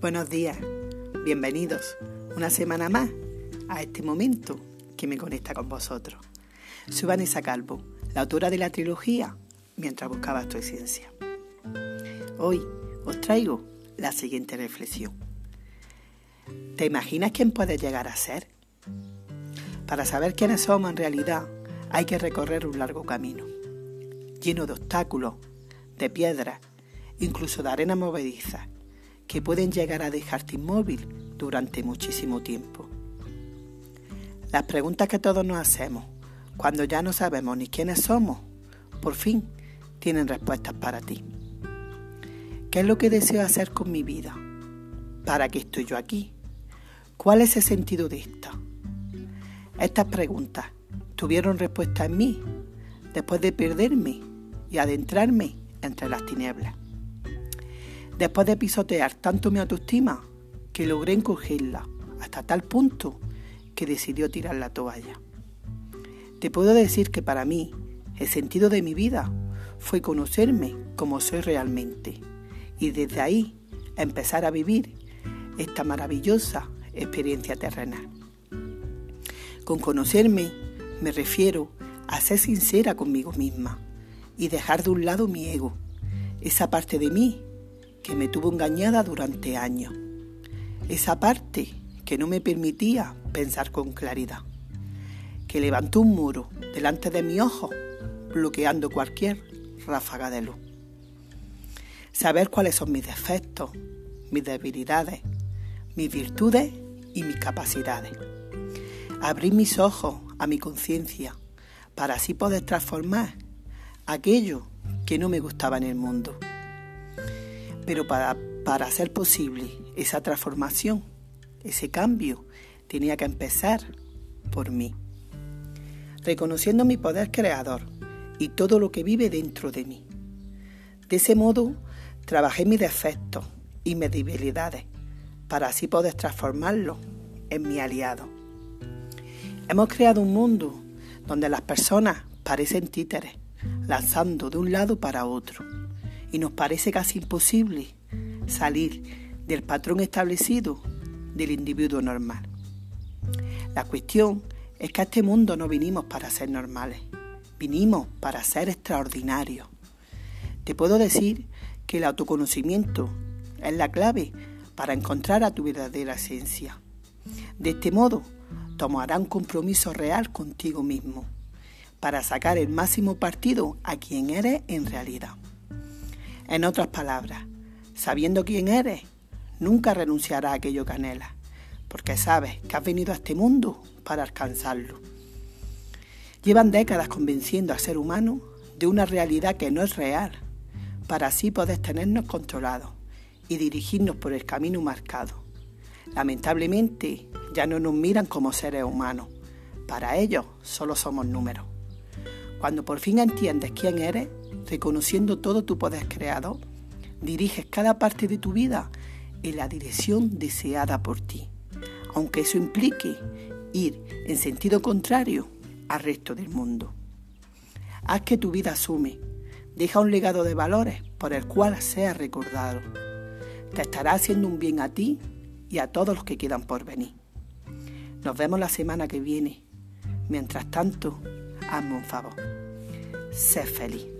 Buenos días, bienvenidos una semana más a este momento que me conecta con vosotros. Soy Vanessa Calvo, la autora de la trilogía Mientras buscabas tu esencia. Hoy os traigo la siguiente reflexión. ¿Te imaginas quién puedes llegar a ser? Para saber quiénes somos en realidad hay que recorrer un largo camino, lleno de obstáculos, de piedras, incluso de arena movediza que pueden llegar a dejarte inmóvil durante muchísimo tiempo. Las preguntas que todos nos hacemos cuando ya no sabemos ni quiénes somos, por fin tienen respuestas para ti. ¿Qué es lo que deseo hacer con mi vida? ¿Para qué estoy yo aquí? ¿Cuál es el sentido de esta? Estas preguntas tuvieron respuesta en mí después de perderme y adentrarme entre las tinieblas después de pisotear tanto mi autoestima que logré encogerla hasta tal punto que decidió tirar la toalla. Te puedo decir que para mí el sentido de mi vida fue conocerme como soy realmente y desde ahí empezar a vivir esta maravillosa experiencia terrenal. Con conocerme me refiero a ser sincera conmigo misma y dejar de un lado mi ego, esa parte de mí que me tuvo engañada durante años. Esa parte que no me permitía pensar con claridad. Que levantó un muro delante de mi ojo, bloqueando cualquier ráfaga de luz. Saber cuáles son mis defectos, mis debilidades, mis virtudes y mis capacidades. Abrir mis ojos a mi conciencia para así poder transformar aquello que no me gustaba en el mundo. Pero para, para hacer posible esa transformación, ese cambio, tenía que empezar por mí. Reconociendo mi poder creador y todo lo que vive dentro de mí. De ese modo, trabajé mis defectos y mis debilidades para así poder transformarlos en mi aliado. Hemos creado un mundo donde las personas parecen títeres, lanzando de un lado para otro y nos parece casi imposible salir del patrón establecido del individuo normal. La cuestión es que a este mundo no vinimos para ser normales, vinimos para ser extraordinarios. Te puedo decir que el autoconocimiento es la clave para encontrar a tu verdadera esencia. De este modo, tomará un compromiso real contigo mismo para sacar el máximo partido a quien eres en realidad. En otras palabras, sabiendo quién eres, nunca renunciarás a aquello que anhelas, porque sabes que has venido a este mundo para alcanzarlo. Llevan décadas convenciendo al ser humano de una realidad que no es real, para así poder tenernos controlados y dirigirnos por el camino marcado. Lamentablemente, ya no nos miran como seres humanos. Para ellos solo somos números. Cuando por fin entiendes quién eres, reconociendo todo tu poder creado, diriges cada parte de tu vida en la dirección deseada por ti, aunque eso implique ir en sentido contrario al resto del mundo. Haz que tu vida asume, deja un legado de valores por el cual seas recordado. Te estará haciendo un bien a ti y a todos los que quedan por venir. Nos vemos la semana que viene. Mientras tanto, hazme un favor. Sé feliz.